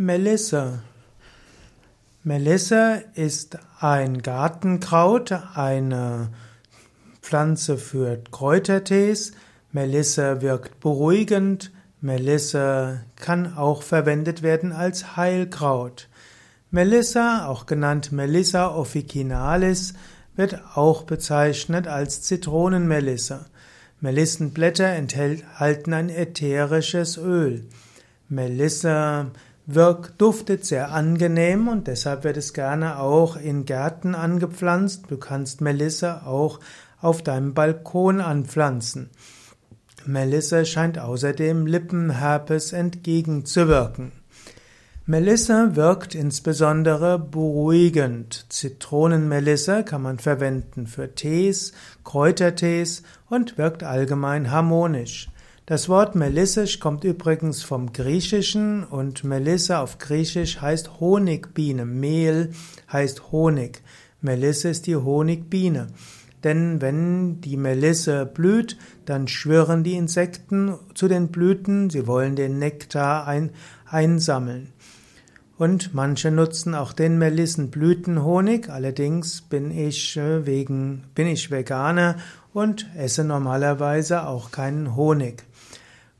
Melisse. Melisse ist ein Gartenkraut, eine Pflanze für Kräutertees. Melisse wirkt beruhigend. Melisse kann auch verwendet werden als Heilkraut. Melissa, auch genannt Melissa officinalis, wird auch bezeichnet als Zitronenmelisse. Melissenblätter enthalten ein ätherisches Öl. Melisse wirkt, duftet sehr angenehm und deshalb wird es gerne auch in Gärten angepflanzt. Du kannst Melisse auch auf deinem Balkon anpflanzen. Melisse scheint außerdem Lippenherpes entgegenzuwirken. Melisse wirkt insbesondere beruhigend. Zitronenmelisse kann man verwenden für Tees, Kräutertees und wirkt allgemein harmonisch. Das Wort Melisse kommt übrigens vom Griechischen und Melisse auf Griechisch heißt Honigbiene. Mehl heißt Honig. Melisse ist die Honigbiene. Denn wenn die Melisse blüht, dann schwirren die Insekten zu den Blüten, sie wollen den Nektar ein, einsammeln. Und manche nutzen auch den Melissenblütenhonig. Allerdings bin ich äh, wegen, bin ich Veganer und esse normalerweise auch keinen Honig.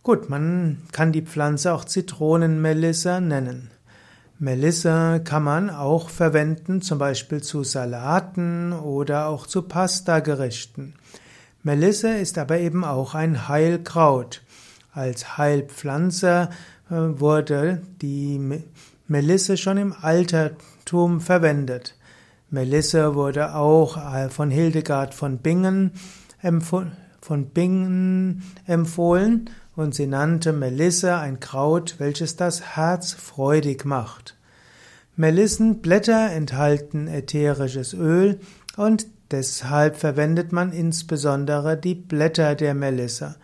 Gut, man kann die Pflanze auch Zitronenmelisse nennen. Melisse kann man auch verwenden, zum Beispiel zu Salaten oder auch zu Pastagerichten. Melisse ist aber eben auch ein Heilkraut. Als Heilpflanze äh, wurde die Melisse schon im Altertum verwendet. Melisse wurde auch äh, von Hildegard von Bingen, von Bingen empfohlen und sie nannte Melisse ein Kraut, welches das Herz freudig macht. Melissenblätter enthalten ätherisches Öl und deshalb verwendet man insbesondere die Blätter der Melisse.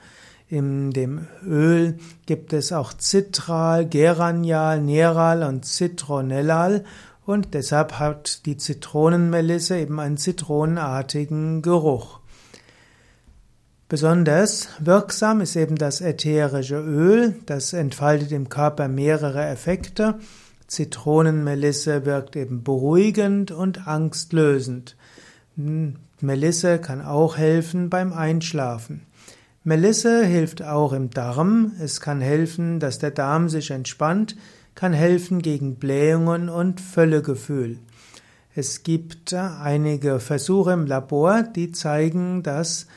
In dem Öl gibt es auch Citral, Geranial, Neral und Citronellal und deshalb hat die Zitronenmelisse eben einen zitronenartigen Geruch. Besonders wirksam ist eben das ätherische Öl, das entfaltet im Körper mehrere Effekte. Zitronenmelisse wirkt eben beruhigend und angstlösend. Melisse kann auch helfen beim Einschlafen. Melisse hilft auch im Darm. Es kann helfen, dass der Darm sich entspannt, kann helfen gegen Blähungen und Völlegefühl. Es gibt einige Versuche im Labor, die zeigen, dass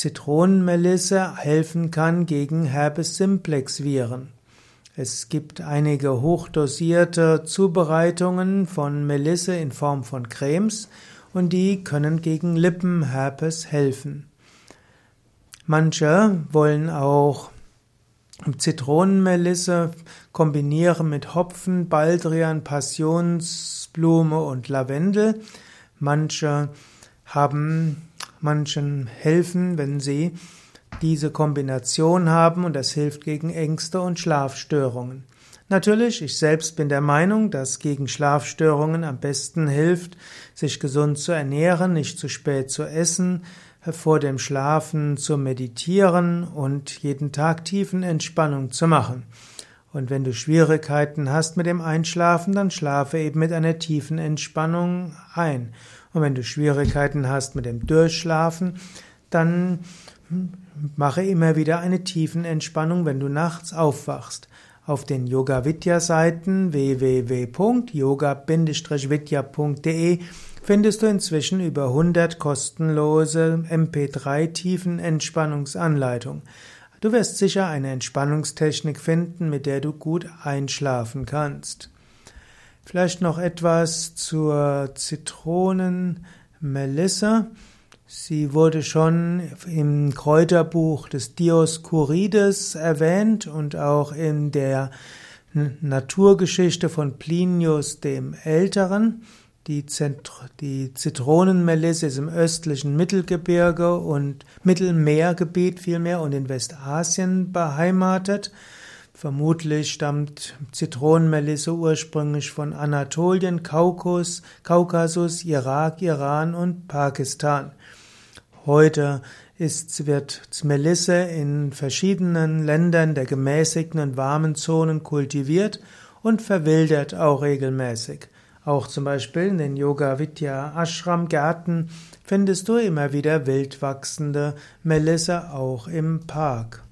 Zitronenmelisse helfen kann gegen Herpes simplex Viren. Es gibt einige hochdosierte Zubereitungen von Melisse in Form von Cremes und die können gegen Lippenherpes helfen. Manche wollen auch Zitronenmelisse kombinieren mit Hopfen, Baldrian, Passionsblume und Lavendel. Manche haben manchen helfen, wenn sie diese Kombination haben und das hilft gegen Ängste und Schlafstörungen. Natürlich, ich selbst bin der Meinung, dass gegen Schlafstörungen am besten hilft, sich gesund zu ernähren, nicht zu spät zu essen, vor dem Schlafen zu meditieren und jeden Tag tiefen Entspannung zu machen. Und wenn du Schwierigkeiten hast mit dem Einschlafen, dann schlafe eben mit einer tiefen Entspannung ein. Und wenn du Schwierigkeiten hast mit dem Durchschlafen, dann mache immer wieder eine tiefen Entspannung, wenn du nachts aufwachst. Auf den Yoga Vidya Seiten www.yoga-vidya.de findest du inzwischen über 100 kostenlose MP3 Tiefen Entspannungsanleitungen. Du wirst sicher eine Entspannungstechnik finden, mit der du gut einschlafen kannst. Vielleicht noch etwas zur Zitronenmelisse. Sie wurde schon im Kräuterbuch des Dioskurides erwähnt und auch in der Naturgeschichte von Plinius dem Älteren. Die, die Zitronenmelisse ist im östlichen Mittelgebirge und Mittelmeergebiet vielmehr und in Westasien beheimatet. Vermutlich stammt Zitronenmelisse ursprünglich von Anatolien, Kaukus, Kaukasus, Irak, Iran und Pakistan. Heute ist, wird Melisse in verschiedenen Ländern der gemäßigten und warmen Zonen kultiviert und verwildert auch regelmäßig. Auch zum Beispiel in den Yoga Vidya Ashram Gärten findest du immer wieder wild wachsende Melisse auch im Park.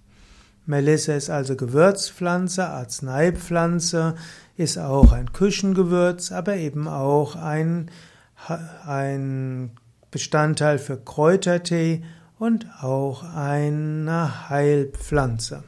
Melisse ist also Gewürzpflanze, Arzneipflanze, ist auch ein Küchengewürz, aber eben auch ein, ein Bestandteil für Kräutertee und auch eine Heilpflanze.